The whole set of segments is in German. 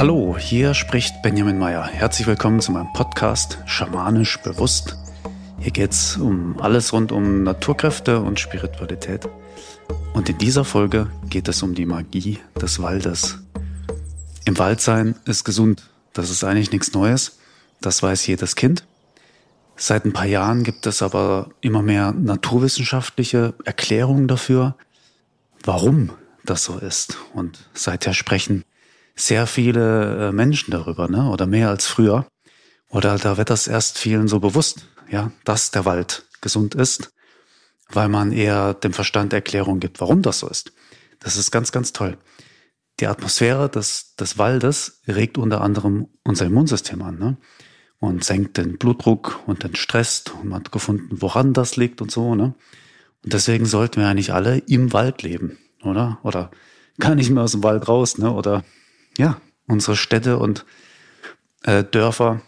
Hallo, hier spricht Benjamin Meyer. Herzlich willkommen zu meinem Podcast Schamanisch Bewusst. Hier geht es um alles rund um Naturkräfte und Spiritualität. Und in dieser Folge geht es um die Magie des Waldes. Im Wald sein ist gesund. Das ist eigentlich nichts Neues. Das weiß jedes Kind. Seit ein paar Jahren gibt es aber immer mehr naturwissenschaftliche Erklärungen dafür, warum das so ist. Und seither sprechen sehr viele äh, Menschen darüber, ne? oder mehr als früher. Oder da wird das erst vielen so bewusst, ja, dass der Wald gesund ist, weil man eher dem Verstand Erklärung gibt, warum das so ist. Das ist ganz, ganz toll. Die Atmosphäre des, des Waldes regt unter anderem unser Immunsystem an ne? und senkt den Blutdruck und den Stress. Und man hat gefunden, woran das liegt und so. Ne? Und deswegen sollten wir eigentlich alle im Wald leben, oder? Oder gar nicht mehr aus dem Wald raus, ne? Oder ja, unsere Städte und äh, Dörfer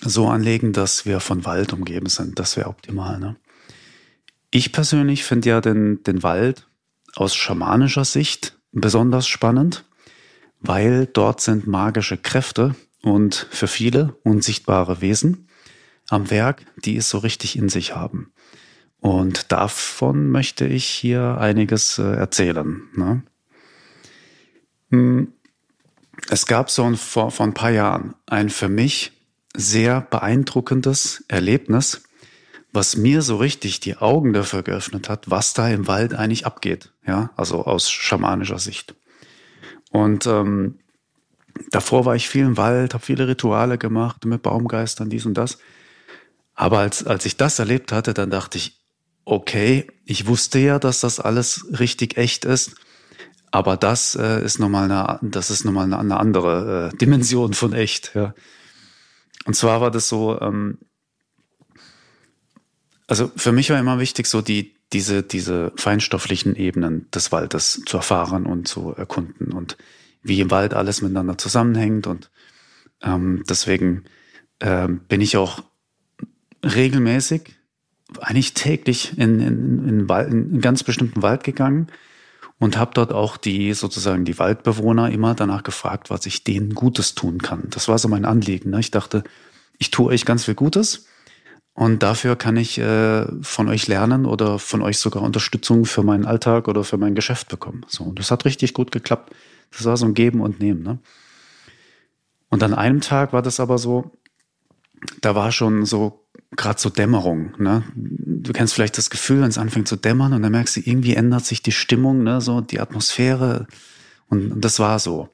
so anlegen, dass wir von Wald umgeben sind. Das wäre optimal. Ne? Ich persönlich finde ja den, den Wald aus schamanischer Sicht besonders spannend, weil dort sind magische Kräfte und für viele unsichtbare Wesen am Werk, die es so richtig in sich haben. Und davon möchte ich hier einiges äh, erzählen. Ne? Hm, es gab so ein, vor, vor ein paar Jahren ein für mich sehr beeindruckendes Erlebnis, was mir so richtig die Augen dafür geöffnet hat, was da im Wald eigentlich abgeht, ja, also aus schamanischer Sicht. Und ähm, davor war ich viel im Wald, habe viele Rituale gemacht mit Baumgeistern, dies und das. Aber als, als ich das erlebt hatte, dann dachte ich, okay, ich wusste ja, dass das alles richtig echt ist. Aber das äh, ist nochmal eine, das ist nochmal eine, eine andere äh, Dimension von echt, ja. Und zwar war das so, ähm, also für mich war immer wichtig, so die, diese, diese feinstofflichen Ebenen des Waldes zu erfahren und zu erkunden und wie im Wald alles miteinander zusammenhängt. Und ähm, deswegen ähm, bin ich auch regelmäßig, eigentlich täglich in, in, in, Wald, in einen ganz bestimmten Wald gegangen und habe dort auch die sozusagen die Waldbewohner immer danach gefragt, was ich denen Gutes tun kann. Das war so mein Anliegen. Ne? Ich dachte, ich tue euch ganz viel Gutes und dafür kann ich äh, von euch lernen oder von euch sogar Unterstützung für meinen Alltag oder für mein Geschäft bekommen. So, und das hat richtig gut geklappt. Das war so ein Geben und Nehmen. Ne? Und an einem Tag war das aber so, da war schon so gerade so Dämmerung. Ne? Du kennst vielleicht das Gefühl, wenn es anfängt zu dämmern und dann merkst du, irgendwie ändert sich die Stimmung, ne? so die Atmosphäre. Und, das war so.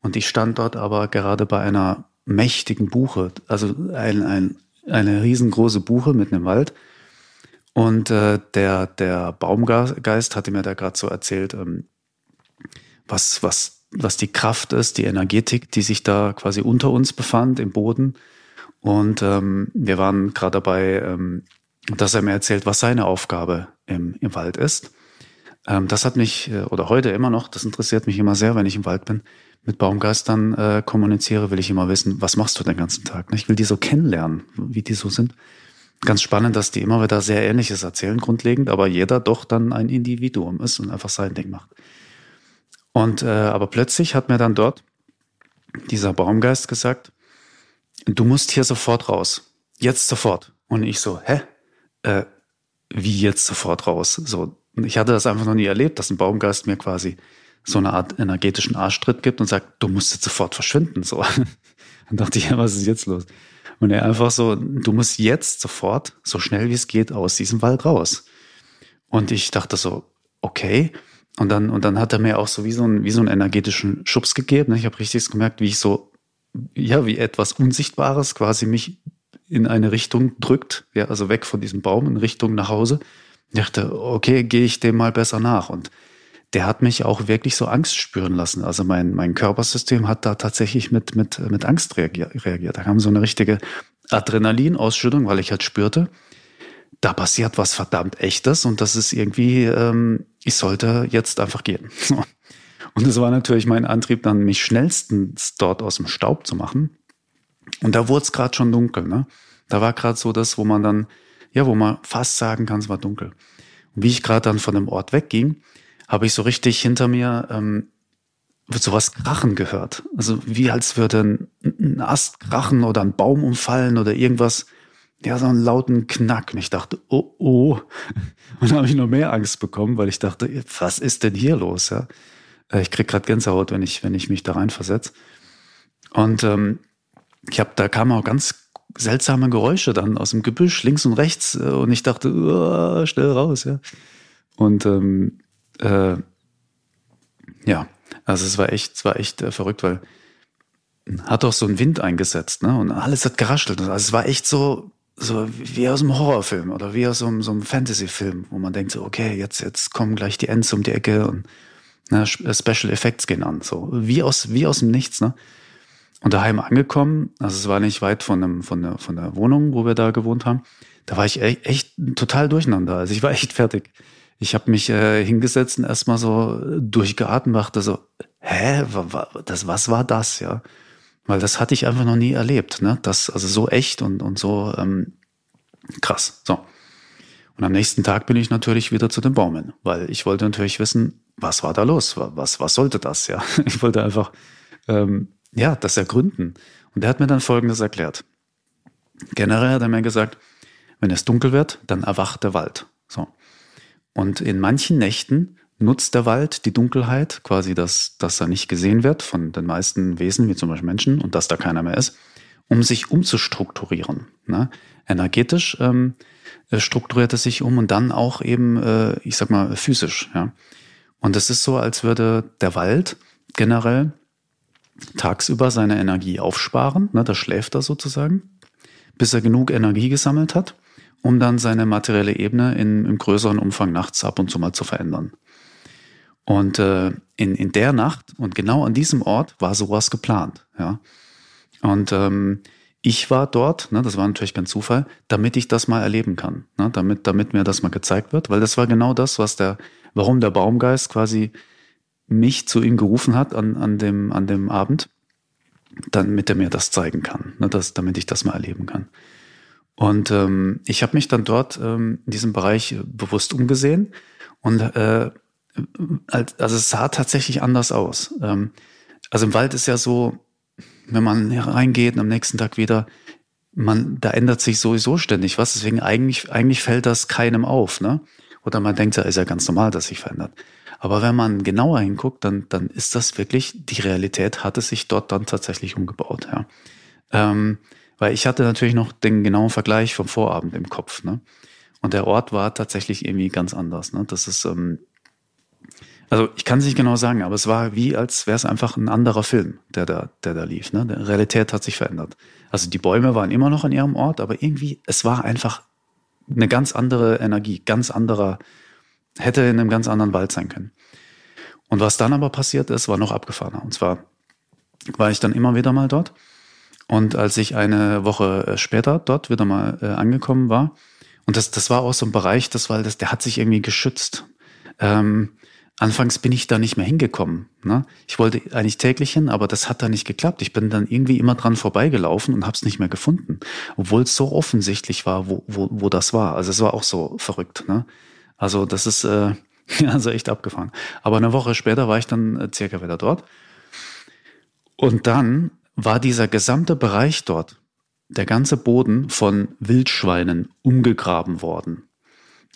Und ich stand dort aber gerade bei einer mächtigen Buche, also ein, ein, eine riesengroße Buche mitten im Wald. Und äh, der, der Baumgeist hatte mir da gerade so erzählt, ähm, was, was, was die Kraft ist, die Energetik, die sich da quasi unter uns befand im Boden und ähm, wir waren gerade dabei, ähm, dass er mir erzählt, was seine Aufgabe im, im Wald ist. Ähm, das hat mich, äh, oder heute immer noch, das interessiert mich immer sehr, wenn ich im Wald bin, mit Baumgeistern äh, kommuniziere, will ich immer wissen, was machst du den ganzen Tag? Ich will die so kennenlernen, wie die so sind. Ganz spannend, dass die immer wieder sehr Ähnliches erzählen, grundlegend, aber jeder doch dann ein Individuum ist und einfach sein Ding macht. Und äh, aber plötzlich hat mir dann dort dieser Baumgeist gesagt, du musst hier sofort raus. Jetzt sofort. Und ich so, hä? Äh, wie jetzt sofort raus? So, ich hatte das einfach noch nie erlebt, dass ein Baumgeist mir quasi so eine Art energetischen Arschtritt gibt und sagt, du musst jetzt sofort verschwinden. So. Dann dachte ich, ja, was ist jetzt los? Und er einfach so, du musst jetzt sofort, so schnell wie es geht, aus diesem Wald raus. Und ich dachte so, okay. Und dann, und dann hat er mir auch so wie so, ein, wie so einen energetischen Schubs gegeben. Ich habe richtig gemerkt, wie ich so ja, wie etwas Unsichtbares quasi mich in eine Richtung drückt, ja, also weg von diesem Baum in Richtung nach Hause. Ich dachte, okay, gehe ich dem mal besser nach. Und der hat mich auch wirklich so Angst spüren lassen. Also mein, mein Körpersystem hat da tatsächlich mit, mit, mit Angst reagiert. Da kam so eine richtige Adrenalinausschüttung, weil ich halt spürte, da passiert was verdammt Echtes und das ist irgendwie, ähm, ich sollte jetzt einfach gehen. Und es war natürlich mein Antrieb, dann mich schnellstens dort aus dem Staub zu machen. Und da wurde es gerade schon dunkel. Ne? Da war gerade so das, wo man dann, ja, wo man fast sagen kann, es war dunkel. Und wie ich gerade dann von dem Ort wegging, habe ich so richtig hinter mir ähm, sowas krachen gehört. Also wie als würde ein, ein Ast krachen oder ein Baum umfallen oder irgendwas. Ja, so einen lauten Knack. Und ich dachte, oh, oh. Und dann habe ich noch mehr Angst bekommen, weil ich dachte, was ist denn hier los? Ja, äh, ich krieg gerade Gänsehaut, wenn ich, wenn ich mich da reinversetze. Und ähm, ich habe, da kamen auch ganz seltsame Geräusche dann aus dem Gebüsch, links und rechts. Äh, und ich dachte, oh, schnell raus, ja. Und ähm, äh, ja, also es war echt, es war echt äh, verrückt, weil hat auch so ein Wind eingesetzt, ne? Und alles hat geraschelt. Also es war echt so, so wie aus einem Horrorfilm oder wie aus so einem, so einem Fantasy-Film, wo man denkt so, okay, jetzt, jetzt kommen gleich die Ends um die Ecke und ne, Special Effects gehen an. So wie aus, wie aus dem Nichts, ne? Und daheim angekommen, also es war nicht weit von, einem, von, der, von der Wohnung, wo wir da gewohnt haben, da war ich echt, echt total durcheinander. Also ich war echt fertig. Ich habe mich äh, hingesetzt und erstmal so durchgeatmet, dachte so, hä, das, was war das, ja? Weil das hatte ich einfach noch nie erlebt, ne? Das, also so echt und, und so ähm, krass. So. Und am nächsten Tag bin ich natürlich wieder zu den Baumen, weil ich wollte natürlich wissen, was war da los? Was, was sollte das, ja? Ich wollte einfach ähm, ja, das ergründen. Und er hat mir dann Folgendes erklärt. Generell hat er mir gesagt, wenn es dunkel wird, dann erwacht der Wald. So. Und in manchen Nächten nutzt der Wald die Dunkelheit, quasi, dass, dass er nicht gesehen wird von den meisten Wesen, wie zum Beispiel Menschen, und dass da keiner mehr ist, um sich umzustrukturieren. Ne? Energetisch ähm, äh, strukturiert er sich um und dann auch eben, äh, ich sag mal, physisch. Ja? Und es ist so, als würde der Wald generell tagsüber seine Energie aufsparen, ne, da schläft er sozusagen, bis er genug Energie gesammelt hat, um dann seine materielle Ebene in, im größeren Umfang nachts ab und zu mal zu verändern. Und äh, in, in der Nacht und genau an diesem Ort war sowas geplant. Ja. Und ähm, ich war dort, ne, das war natürlich kein Zufall, damit ich das mal erleben kann, ne, damit, damit mir das mal gezeigt wird, weil das war genau das, was der, warum der Baumgeist quasi mich zu ihm gerufen hat an, an, dem, an dem Abend, damit er mir das zeigen kann, ne, das, damit ich das mal erleben kann. Und ähm, ich habe mich dann dort ähm, in diesem Bereich bewusst umgesehen und äh, also es sah tatsächlich anders aus. Ähm, also im Wald ist ja so, wenn man reingeht und am nächsten Tag wieder, man, da ändert sich sowieso ständig was. Deswegen eigentlich, eigentlich fällt das keinem auf, ne? Oder man denkt, ja, ist ja ganz normal, dass sich verändert. Aber wenn man genauer hinguckt, dann, dann ist das wirklich, die Realität hatte sich dort dann tatsächlich umgebaut, ja. Ähm, weil ich hatte natürlich noch den genauen Vergleich vom Vorabend im Kopf, ne? Und der Ort war tatsächlich irgendwie ganz anders, ne? Das ist, ähm, also ich kann es nicht genau sagen, aber es war wie, als wäre es einfach ein anderer Film, der da, der da lief. Ne? Die Realität hat sich verändert. Also die Bäume waren immer noch an ihrem Ort, aber irgendwie, es war einfach eine ganz andere Energie, ganz anderer hätte in einem ganz anderen Wald sein können. Und was dann aber passiert ist, war noch abgefahrener. Und zwar war ich dann immer wieder mal dort. Und als ich eine Woche äh, später dort wieder mal äh, angekommen war, und das, das war auch so ein Bereich des Waldes, der hat sich irgendwie geschützt. Ähm, anfangs bin ich da nicht mehr hingekommen. Ne? Ich wollte eigentlich täglich hin, aber das hat da nicht geklappt. Ich bin dann irgendwie immer dran vorbeigelaufen und habe es nicht mehr gefunden, obwohl es so offensichtlich war, wo, wo, wo das war. Also es war auch so verrückt. Ne? Also das ist äh, also echt abgefahren. Aber eine Woche später war ich dann äh, circa wieder dort. Und dann war dieser gesamte Bereich dort, der ganze Boden von Wildschweinen umgegraben worden.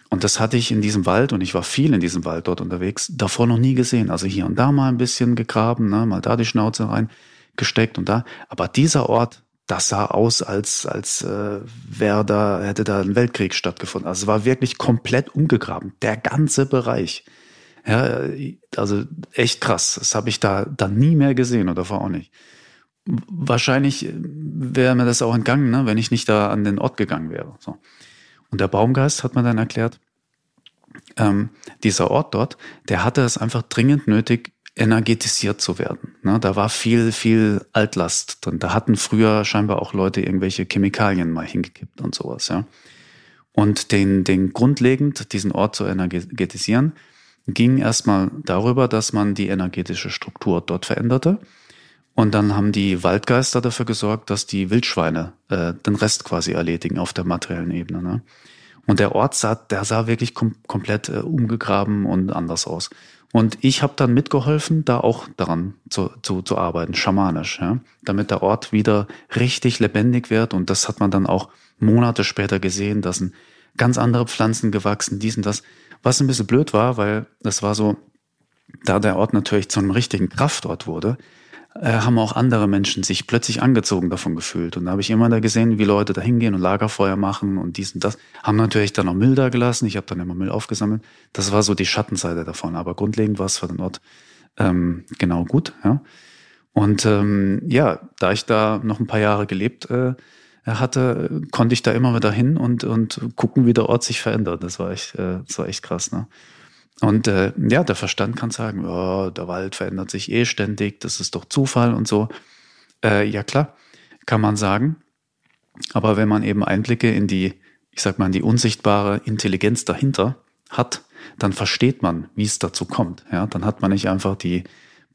Und das hatte ich in diesem Wald, und ich war viel in diesem Wald dort unterwegs, davor noch nie gesehen. Also hier und da mal ein bisschen gegraben, ne, mal da die Schnauze rein gesteckt und da. Aber dieser Ort, das sah aus, als, als äh, wäre da, hätte da ein Weltkrieg stattgefunden. Also es war wirklich komplett umgegraben, der ganze Bereich. Ja, also echt krass. Das habe ich da dann nie mehr gesehen oder vor auch nicht. Wahrscheinlich wäre mir das auch entgangen, ne, wenn ich nicht da an den Ort gegangen wäre. So. Und der Baumgeist hat mir dann erklärt, ähm, dieser Ort dort, der hatte es einfach dringend nötig, energetisiert zu werden. Ne, da war viel, viel Altlast drin. Da hatten früher scheinbar auch Leute irgendwelche Chemikalien mal hingekippt und sowas, ja. Und den, den grundlegend, diesen Ort zu energetisieren, ging erstmal darüber, dass man die energetische Struktur dort veränderte. Und dann haben die Waldgeister dafür gesorgt, dass die Wildschweine äh, den Rest quasi erledigen auf der materiellen Ebene. Ne? Und der Ort sah, der sah wirklich kom komplett äh, umgegraben und anders aus. Und ich habe dann mitgeholfen, da auch daran zu, zu, zu arbeiten, schamanisch, ja, damit der Ort wieder richtig lebendig wird. Und das hat man dann auch Monate später gesehen, dass ein ganz andere Pflanzen gewachsen, dies und das. Was ein bisschen blöd war, weil das war so, da der Ort natürlich zu einem richtigen Kraftort wurde, äh, haben auch andere Menschen sich plötzlich angezogen davon gefühlt. Und da habe ich immer da gesehen, wie Leute da hingehen und Lagerfeuer machen und dies und das. Haben natürlich dann auch Müll da gelassen. Ich habe dann immer Müll aufgesammelt. Das war so die Schattenseite davon. Aber grundlegend war es für den Ort ähm, genau gut. Ja. Und ähm, ja, da ich da noch ein paar Jahre gelebt äh, hatte, konnte ich da immer wieder hin und, und gucken, wie der Ort sich verändert. Das war echt, äh, das war echt krass. Ne? Und äh, ja, der Verstand kann sagen, oh, der Wald verändert sich eh ständig, das ist doch Zufall und so. Äh, ja klar, kann man sagen. Aber wenn man eben Einblicke in die, ich sag mal, in die unsichtbare Intelligenz dahinter hat, dann versteht man, wie es dazu kommt. Ja, dann hat man nicht einfach die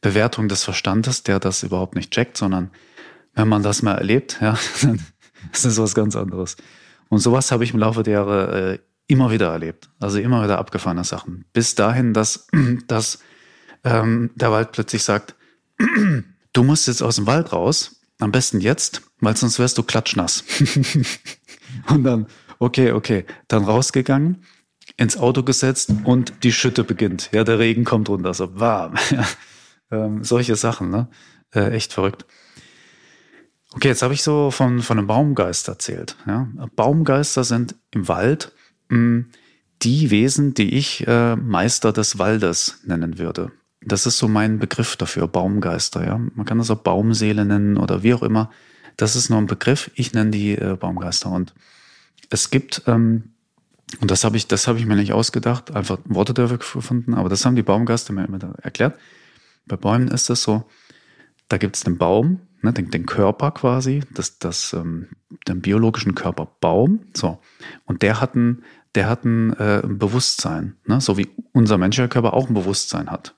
Bewertung des Verstandes, der das überhaupt nicht checkt, sondern wenn man das mal erlebt, ja, dann ist das was ganz anderes. Und sowas habe ich im Laufe der Jahre äh, immer wieder erlebt. Also immer wieder abgefahrene Sachen. Bis dahin, dass, dass ähm, der Wald plötzlich sagt, du musst jetzt aus dem Wald raus, am besten jetzt, weil sonst wärst du klatschnass. und dann, okay, okay, dann rausgegangen, ins Auto gesetzt und die Schütte beginnt. Ja, der Regen kommt runter, so warm. ähm, solche Sachen, ne? Äh, echt verrückt. Okay, jetzt habe ich so von, von einem Baumgeist erzählt. Ja? Baumgeister sind im Wald die Wesen, die ich äh, Meister des Waldes nennen würde. Das ist so mein Begriff dafür, Baumgeister. Ja, man kann das auch Baumseele nennen oder wie auch immer. Das ist nur ein Begriff. Ich nenne die äh, Baumgeister. Und es gibt ähm, und das habe ich, das ich mir nicht ausgedacht, einfach Worte dafür gefunden. Aber das haben die Baumgeister mir immer erklärt. Bei Bäumen ist es so: Da gibt es den Baum, ne, den, den Körper quasi, das, das, ähm, den biologischen Körper Baum. So und der hat ein der hat ein, äh, ein Bewusstsein, ne? so wie unser menschlicher Körper auch ein Bewusstsein hat.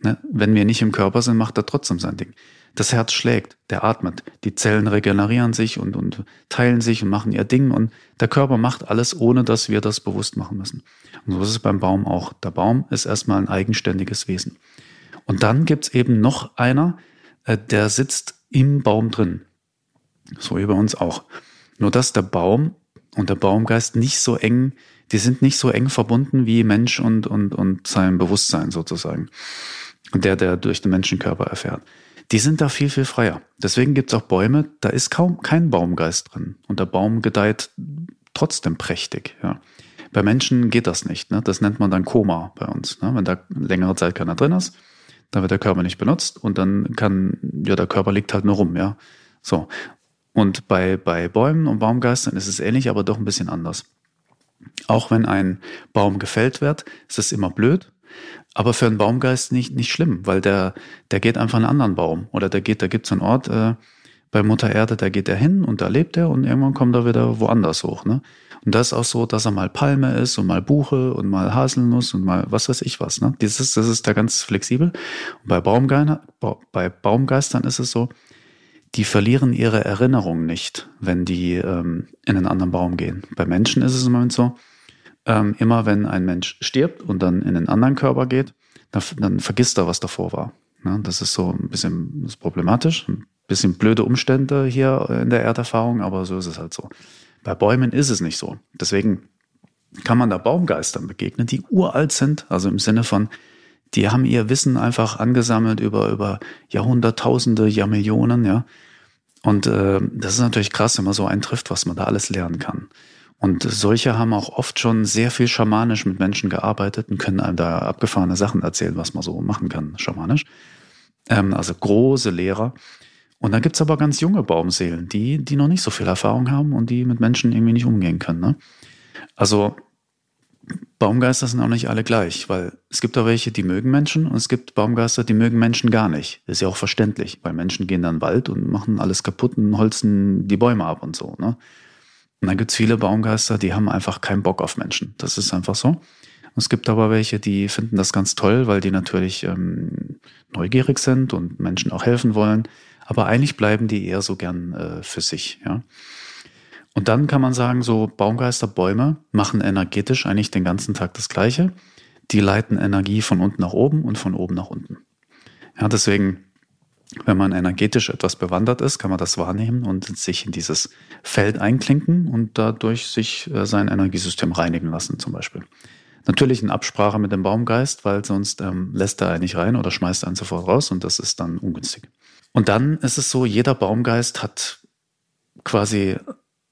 Ne? Wenn wir nicht im Körper sind, macht er trotzdem sein Ding. Das Herz schlägt, der atmet, die Zellen regenerieren sich und, und teilen sich und machen ihr Ding und der Körper macht alles, ohne dass wir das bewusst machen müssen. Und so ist es beim Baum auch. Der Baum ist erstmal ein eigenständiges Wesen. Und dann gibt's eben noch einer, äh, der sitzt im Baum drin. So wie bei uns auch. Nur dass der Baum und der Baumgeist nicht so eng die sind nicht so eng verbunden wie Mensch und, und, und sein Bewusstsein sozusagen. Der, der durch den Menschenkörper erfährt. Die sind da viel, viel freier. Deswegen gibt's auch Bäume, da ist kaum kein Baumgeist drin. Und der Baum gedeiht trotzdem prächtig. Ja. Bei Menschen geht das nicht. Ne? Das nennt man dann Koma bei uns. Ne? Wenn da längere Zeit keiner drin ist, dann wird der Körper nicht benutzt und dann kann, ja, der Körper liegt halt nur rum, ja. So. Und bei, bei Bäumen und Baumgeistern ist es ähnlich, aber doch ein bisschen anders. Auch wenn ein Baum gefällt wird, ist es immer blöd. Aber für einen Baumgeist nicht, nicht schlimm, weil der, der geht einfach einen anderen Baum. Oder der geht, da gibt es einen Ort äh, bei Mutter Erde, da geht er hin und da lebt er und irgendwann kommt er wieder woanders hoch. Ne? Und das ist auch so, dass er mal Palme ist und mal Buche und mal Haselnuss und mal was weiß ich was. Ne? Dieses, das ist da ganz flexibel. Und bei, Baumgeistern, bei Baumgeistern ist es so, die verlieren ihre Erinnerung nicht, wenn die ähm, in einen anderen Baum gehen. Bei Menschen ist es im Moment so, ähm, immer wenn ein Mensch stirbt und dann in einen anderen Körper geht, dann, dann vergisst er, was davor war. Ja, das ist so ein bisschen problematisch, ein bisschen blöde Umstände hier in der Erderfahrung, aber so ist es halt so. Bei Bäumen ist es nicht so. Deswegen kann man da Baumgeistern begegnen, die uralt sind, also im Sinne von, die haben ihr Wissen einfach angesammelt über, über Jahrhunderttausende, Jahrmillionen, ja. Und äh, das ist natürlich krass, wenn man so einen trifft, was man da alles lernen kann. Und solche haben auch oft schon sehr viel schamanisch mit Menschen gearbeitet und können einem da abgefahrene Sachen erzählen, was man so machen kann, schamanisch. Ähm, also große Lehrer. Und dann gibt's aber ganz junge Baumseelen, die, die noch nicht so viel Erfahrung haben und die mit Menschen irgendwie nicht umgehen können. Ne? Also Baumgeister sind auch nicht alle gleich, weil es gibt auch welche, die mögen Menschen und es gibt Baumgeister, die mögen Menschen gar nicht. Das ist ja auch verständlich, weil Menschen gehen dann in den Wald und machen alles kaputt und holzen die Bäume ab und so. Ne? Und dann gibt's viele Baumgeister, die haben einfach keinen Bock auf Menschen. Das ist einfach so. Und es gibt aber welche, die finden das ganz toll, weil die natürlich ähm, neugierig sind und Menschen auch helfen wollen. Aber eigentlich bleiben die eher so gern äh, für sich. Ja? Und dann kann man sagen, so Baumgeister, Bäume machen energetisch eigentlich den ganzen Tag das Gleiche. die leiten Energie von unten nach oben und von oben nach unten. Ja, deswegen, wenn man energetisch etwas bewandert ist, kann man das wahrnehmen und sich in dieses Feld einklinken und dadurch sich äh, sein Energiesystem reinigen lassen, zum Beispiel. Natürlich in Absprache mit dem Baumgeist, weil sonst ähm, lässt er einen nicht rein oder schmeißt einen sofort raus und das ist dann ungünstig. Und dann ist es so, jeder Baumgeist hat quasi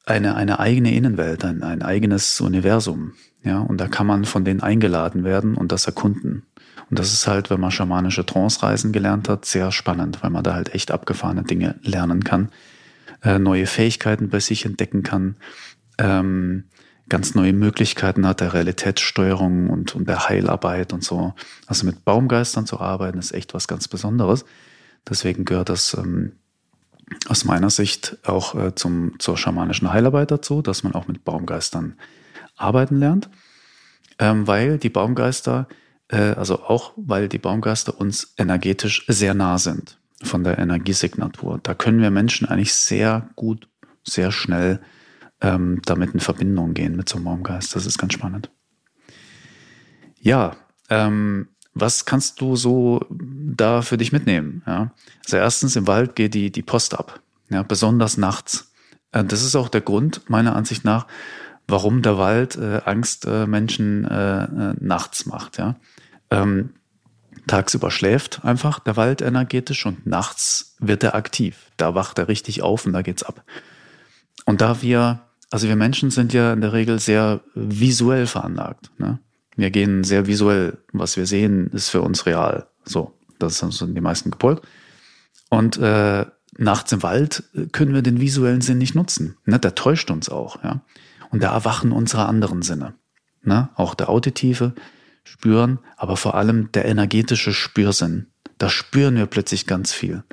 eine, eine eigene Innenwelt, ein, ein eigenes Universum. Ja, und da kann man von denen eingeladen werden und das erkunden. Und das ist halt, wenn man schamanische Trance-Reisen gelernt hat, sehr spannend, weil man da halt echt abgefahrene Dinge lernen kann, äh, neue Fähigkeiten bei sich entdecken kann, ähm, ganz neue Möglichkeiten hat der Realitätssteuerung und, und der Heilarbeit und so. Also mit Baumgeistern zu arbeiten, ist echt was ganz Besonderes. Deswegen gehört das ähm, aus meiner Sicht auch äh, zum, zur schamanischen Heilarbeit dazu, dass man auch mit Baumgeistern arbeiten lernt, ähm, weil die Baumgeister, äh, also auch weil die Baumgeister uns energetisch sehr nah sind von der Energiesignatur. Da können wir Menschen eigentlich sehr gut, sehr schnell ähm, damit in Verbindung gehen mit so einem Baumgeist. Das ist ganz spannend. Ja, ähm, was kannst du so da für dich mitnehmen? Ja? Also erstens im Wald geht die, die Post ab, ja, besonders nachts. Äh, das ist auch der Grund meiner Ansicht nach, warum der Wald äh, Angst äh, Menschen äh, äh, nachts macht. Ja? Ähm, tagsüber schläft einfach der Wald energetisch und nachts wird er aktiv. Da wacht er richtig auf und da geht's ab. Und da wir, also wir Menschen sind ja in der Regel sehr visuell veranlagt. Ne? Wir gehen sehr visuell. Was wir sehen, ist für uns real. So, das sind die meisten gepolt. Und äh, nachts im Wald können wir den visuellen Sinn nicht nutzen. Ne? Der täuscht uns auch. Ja? Und da erwachen unsere anderen Sinne. Ne? Auch der auditive Spüren, aber vor allem der energetische Spürsinn. Da spüren wir plötzlich ganz viel.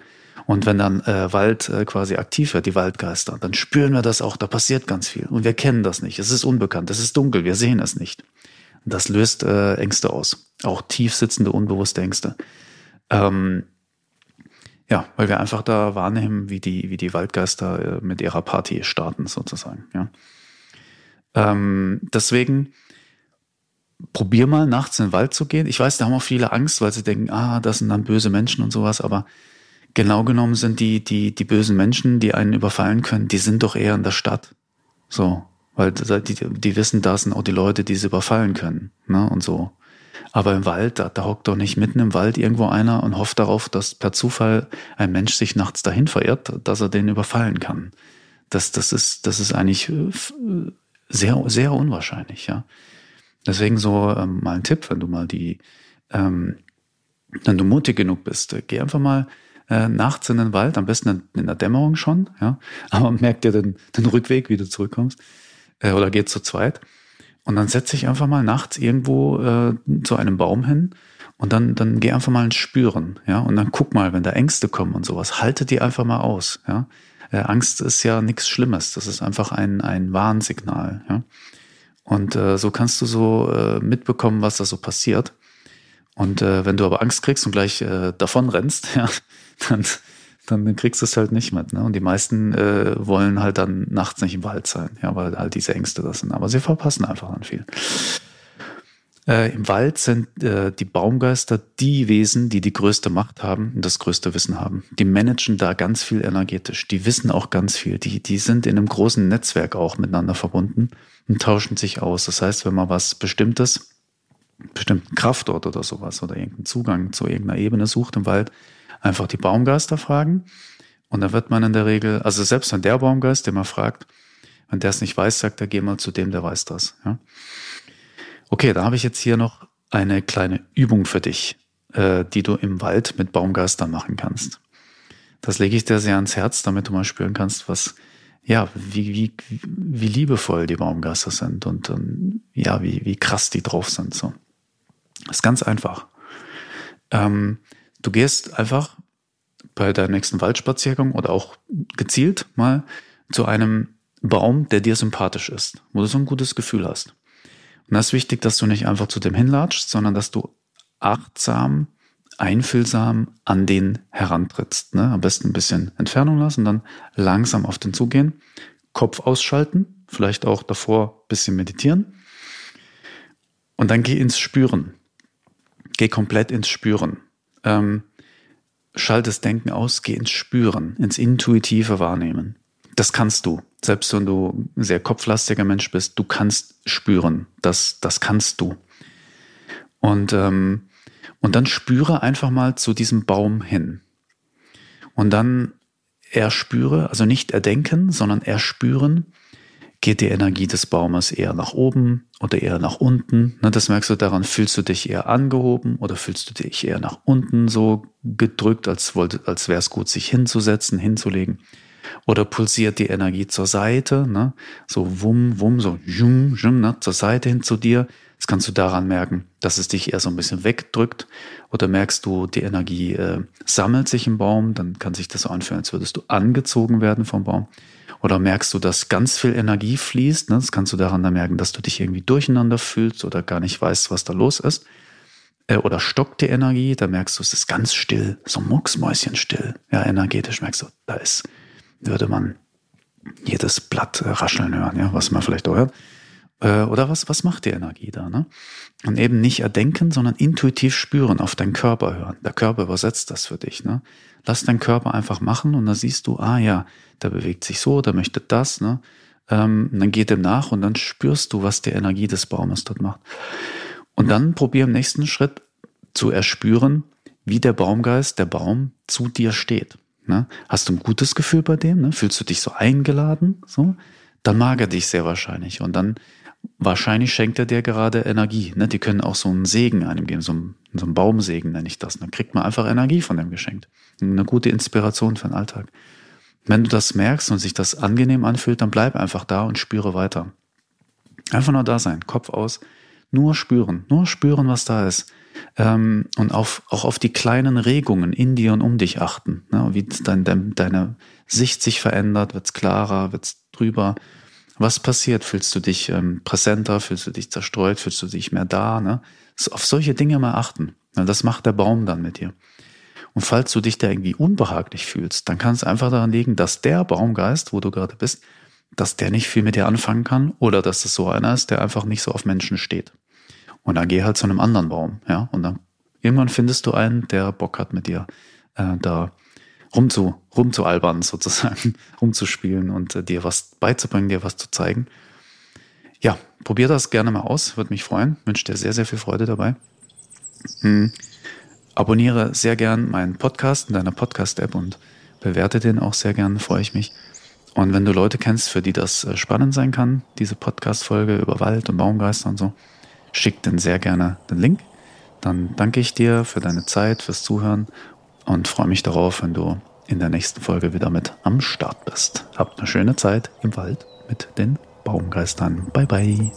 Und wenn dann äh, Wald äh, quasi aktiv wird, die Waldgeister, dann spüren wir das auch, da passiert ganz viel. Und wir kennen das nicht. Es ist unbekannt, es ist dunkel, wir sehen es nicht. Das löst äh, Ängste aus. Auch tief sitzende, unbewusste Ängste. Ähm, ja, weil wir einfach da wahrnehmen, wie die, wie die Waldgeister äh, mit ihrer Party starten, sozusagen. Ja. Ähm, deswegen probier mal nachts in den Wald zu gehen. Ich weiß, da haben auch viele Angst, weil sie denken, ah, das sind dann böse Menschen und sowas, aber genau genommen sind die, die, die bösen Menschen, die einen überfallen können, die sind doch eher in der Stadt. So. Weil die, die wissen, da sind auch die Leute, die sie überfallen können. Ne? Und so. Aber im Wald, da, da hockt doch nicht mitten im Wald irgendwo einer und hofft darauf, dass per Zufall ein Mensch sich nachts dahin verirrt, dass er den überfallen kann. Das, das ist, das ist eigentlich äh, sehr, sehr unwahrscheinlich, ja. Deswegen so ähm, mal ein Tipp, wenn du mal die, ähm, wenn du mutig genug bist, äh, geh einfach mal äh, nachts in den Wald, am besten in, in der Dämmerung schon, ja. Aber merk dir den, den Rückweg, wie du zurückkommst äh, oder geht zu zweit. Und dann setze ich einfach mal nachts irgendwo äh, zu einem Baum hin und dann, dann geh einfach mal ins Spüren, ja, und dann guck mal, wenn da Ängste kommen und sowas, halte die einfach mal aus, ja. Äh, Angst ist ja nichts Schlimmes, das ist einfach ein, ein Warnsignal, ja. Und äh, so kannst du so äh, mitbekommen, was da so passiert. Und äh, wenn du aber Angst kriegst und gleich äh, davon rennst, ja, dann dann kriegst du es halt nicht mit. Ne? Und die meisten äh, wollen halt dann nachts nicht im Wald sein, ja, weil halt diese Ängste das sind. Aber sie verpassen einfach dann viel. Äh, Im Wald sind äh, die Baumgeister die Wesen, die die größte Macht haben und das größte Wissen haben. Die managen da ganz viel energetisch. Die wissen auch ganz viel. Die, die sind in einem großen Netzwerk auch miteinander verbunden und tauschen sich aus. Das heißt, wenn man was Bestimmtes, bestimmten Kraftort oder sowas oder irgendeinen Zugang zu irgendeiner Ebene sucht im Wald, einfach die Baumgeister fragen. Und da wird man in der Regel, also selbst wenn der Baumgeist, den man fragt, wenn der es nicht weiß, sagt er, geh mal zu dem, der weiß das. Ja? Okay, da habe ich jetzt hier noch eine kleine Übung für dich, äh, die du im Wald mit Baumgeistern machen kannst. Das lege ich dir sehr ans Herz, damit du mal spüren kannst, was, ja, wie, wie, wie liebevoll die Baumgeister sind und, und ja, wie, wie krass die drauf sind. So. Das ist ganz einfach. Ähm, Du gehst einfach bei deinem nächsten Waldspaziergang oder auch gezielt mal zu einem Baum, der dir sympathisch ist, wo du so ein gutes Gefühl hast. Und das ist wichtig, dass du nicht einfach zu dem hinlatschst, sondern dass du achtsam, einfühlsam an den herantrittst. Ne? Am besten ein bisschen Entfernung lassen, dann langsam auf den zugehen, Kopf ausschalten, vielleicht auch davor ein bisschen meditieren und dann geh ins Spüren. geh komplett ins Spüren. Ähm, das Denken aus, geh ins Spüren, ins intuitive Wahrnehmen. Das kannst du. Selbst wenn du ein sehr kopflastiger Mensch bist, du kannst spüren. Das, das kannst du. Und, ähm, und dann spüre einfach mal zu diesem Baum hin. Und dann erspüre, also nicht erdenken, sondern erspüren, geht die Energie des Baumes eher nach oben oder eher nach unten. Das merkst du daran, fühlst du dich eher angehoben oder fühlst du dich eher nach unten so gedrückt, als, wollte, als wäre es gut, sich hinzusetzen, hinzulegen. Oder pulsiert die Energie zur Seite, ne? so wum, wum, so jum, jum, ne? zur Seite hin zu dir. Das kannst du daran merken, dass es dich eher so ein bisschen wegdrückt. Oder merkst du, die Energie äh, sammelt sich im Baum, dann kann sich das so anfühlen, als würdest du angezogen werden vom Baum. Oder merkst du, dass ganz viel Energie fließt? Ne? Das kannst du daran merken, dass du dich irgendwie durcheinander fühlst oder gar nicht weißt, was da los ist. Äh, oder stockt die Energie, da merkst du, es ist ganz still, so mucksmäuschenstill. Ja, energetisch merkst du, da ist, würde man jedes Blatt äh, rascheln hören, ja, was man vielleicht auch hört. Äh, oder was, was macht die Energie da? Ne? Und eben nicht erdenken, sondern intuitiv spüren, auf deinen Körper hören. Der Körper übersetzt das für dich. Ne? Lass deinen Körper einfach machen und dann siehst du, ah ja, der bewegt sich so, der möchte das. Ne? Ähm, dann geht dem nach und dann spürst du, was die Energie des Baumes dort macht. Und dann probier im nächsten Schritt zu erspüren, wie der Baumgeist, der Baum zu dir steht. Ne? Hast du ein gutes Gefühl bei dem? Ne? Fühlst du dich so eingeladen? So? Dann mag er dich sehr wahrscheinlich. Und dann wahrscheinlich schenkt er dir gerade Energie. Ne? Die können auch so einen Segen einem geben, so einen, so einen Baumsegen nenne ich das. Dann kriegt man einfach Energie von dem geschenkt. Eine gute Inspiration für den Alltag. Wenn du das merkst und sich das angenehm anfühlt, dann bleib einfach da und spüre weiter. Einfach nur da sein, Kopf aus, nur spüren, nur spüren, was da ist. Ähm, und auf, auch auf die kleinen Regungen in dir und um dich achten. Ne? Wie dein, dein, deine Sicht sich verändert, wird's klarer, wird's drüber. Was passiert? Fühlst du dich ähm, präsenter? Fühlst du dich zerstreut? Fühlst du dich mehr da? Ne? So, auf solche Dinge mal achten. Das macht der Baum dann mit dir. Und falls du dich da irgendwie unbehaglich fühlst, dann kann es einfach daran liegen, dass der Baumgeist, wo du gerade bist, dass der nicht viel mit dir anfangen kann oder dass es so einer ist, der einfach nicht so auf Menschen steht. Und dann geh halt zu einem anderen Baum, ja, und dann irgendwann findest du einen, der Bock hat mit dir äh, da rumzu, rumzualbern sozusagen, rumzuspielen und äh, dir was beizubringen, dir was zu zeigen. Ja, probier das gerne mal aus, würde mich freuen. Wünsche dir sehr, sehr viel Freude dabei. Hm. Abonniere sehr gern meinen Podcast in deiner Podcast-App und bewerte den auch sehr gern, freue ich mich. Und wenn du Leute kennst, für die das äh, spannend sein kann, diese Podcast-Folge über Wald und Baumgeister und so, schick den sehr gerne den Link. Dann danke ich dir für deine Zeit, fürs Zuhören und freue mich darauf, wenn du in der nächsten Folge wieder mit am Start bist. Habt eine schöne Zeit im Wald mit den Baumgeistern. Bye bye.